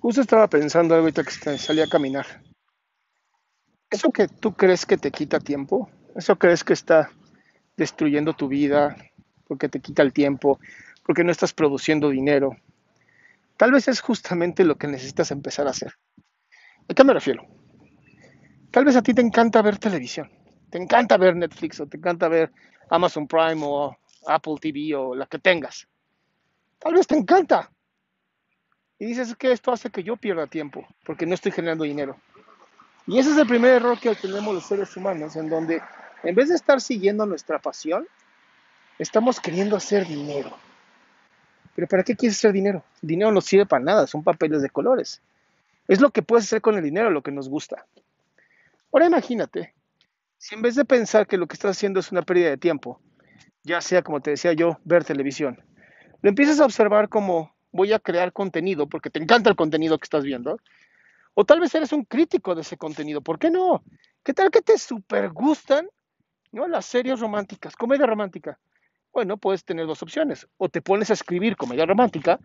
Justo estaba pensando ahorita que salí a caminar. ¿Eso que tú crees que te quita tiempo? ¿Eso crees que está destruyendo tu vida porque te quita el tiempo, porque no estás produciendo dinero? Tal vez es justamente lo que necesitas empezar a hacer. ¿A qué me refiero? Tal vez a ti te encanta ver televisión, te encanta ver Netflix o te encanta ver Amazon Prime o Apple TV o la que tengas. Tal vez te encanta. Y dices que esto hace que yo pierda tiempo porque no estoy generando dinero. Y ese es el primer error que tenemos los seres humanos, en donde en vez de estar siguiendo nuestra pasión, estamos queriendo hacer dinero. Pero ¿para qué quieres hacer dinero? Dinero no sirve para nada, son papeles de colores. Es lo que puedes hacer con el dinero, lo que nos gusta. Ahora imagínate, si en vez de pensar que lo que estás haciendo es una pérdida de tiempo, ya sea como te decía yo, ver televisión, lo empiezas a observar como voy a crear contenido porque te encanta el contenido que estás viendo, o tal vez eres un crítico de ese contenido, ¿por qué no? ¿Qué tal que te super gustan ¿no? las series románticas, comedia romántica? Bueno, puedes tener dos opciones, o te pones a escribir comedia romántica,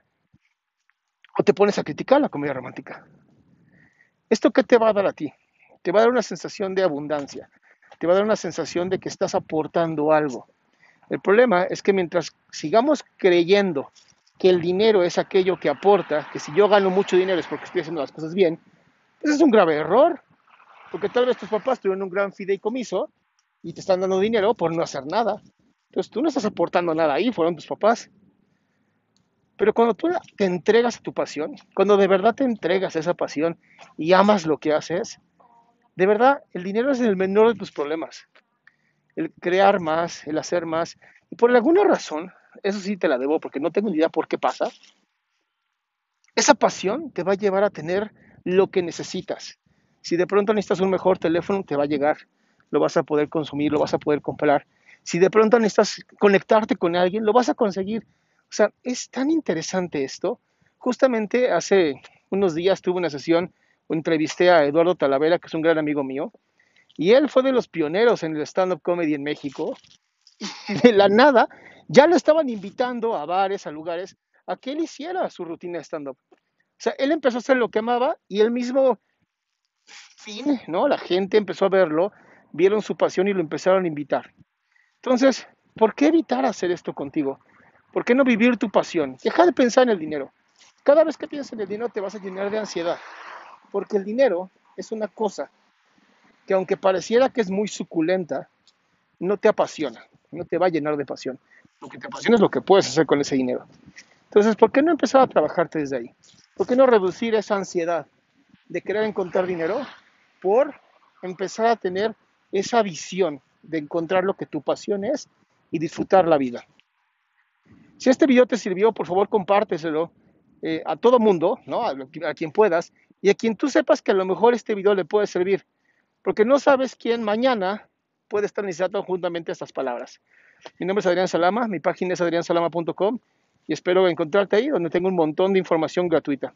o te pones a criticar la comedia romántica. ¿Esto qué te va a dar a ti? Te va a dar una sensación de abundancia, te va a dar una sensación de que estás aportando algo. El problema es que mientras sigamos creyendo que el dinero es aquello que aporta, que si yo gano mucho dinero es porque estoy haciendo las cosas bien, ese es un grave error, porque tal vez tus papás tuvieron un gran fideicomiso y te están dando dinero por no hacer nada. Entonces tú no estás aportando nada ahí, fueron tus papás. Pero cuando tú te entregas a tu pasión, cuando de verdad te entregas a esa pasión y amas lo que haces, de verdad el dinero es el menor de tus problemas. El crear más, el hacer más. Y por alguna razón, eso sí te la debo porque no tengo ni idea por qué pasa, esa pasión te va a llevar a tener lo que necesitas. Si de pronto necesitas un mejor teléfono, te va a llegar, lo vas a poder consumir, lo vas a poder comprar. Si de pronto necesitas conectarte con alguien, lo vas a conseguir. O sea, es tan interesante esto. Justamente hace unos días tuve una sesión, entrevisté a Eduardo Talavera, que es un gran amigo mío, y él fue de los pioneros en el stand-up comedy en México. De la nada, ya lo estaban invitando a bares, a lugares, a que él hiciera su rutina de stand-up. O sea, él empezó a hacer lo que amaba y él mismo, fin, ¿no? La gente empezó a verlo, vieron su pasión y lo empezaron a invitar. Entonces, ¿por qué evitar hacer esto contigo? ¿Por qué no vivir tu pasión? Deja de pensar en el dinero. Cada vez que piensas en el dinero te vas a llenar de ansiedad, porque el dinero es una cosa que aunque pareciera que es muy suculenta, no te apasiona, no te va a llenar de pasión. Lo que te apasiona es lo que puedes hacer con ese dinero. Entonces, ¿por qué no empezar a trabajarte desde ahí? ¿Por qué no reducir esa ansiedad de querer encontrar dinero por empezar a tener esa visión de encontrar lo que tu pasión es y disfrutar la vida? Si este video te sirvió, por favor compárteselo eh, a todo mundo, ¿no? A, a, quien puedas, y a quien tú sepas que a lo mejor este video le puede servir, porque no sabes quién mañana puede estar necesitando juntamente estas palabras. Mi nombre es Adrián Salama, mi página es adriansalama.com y espero encontrarte ahí donde tengo un montón de información gratuita.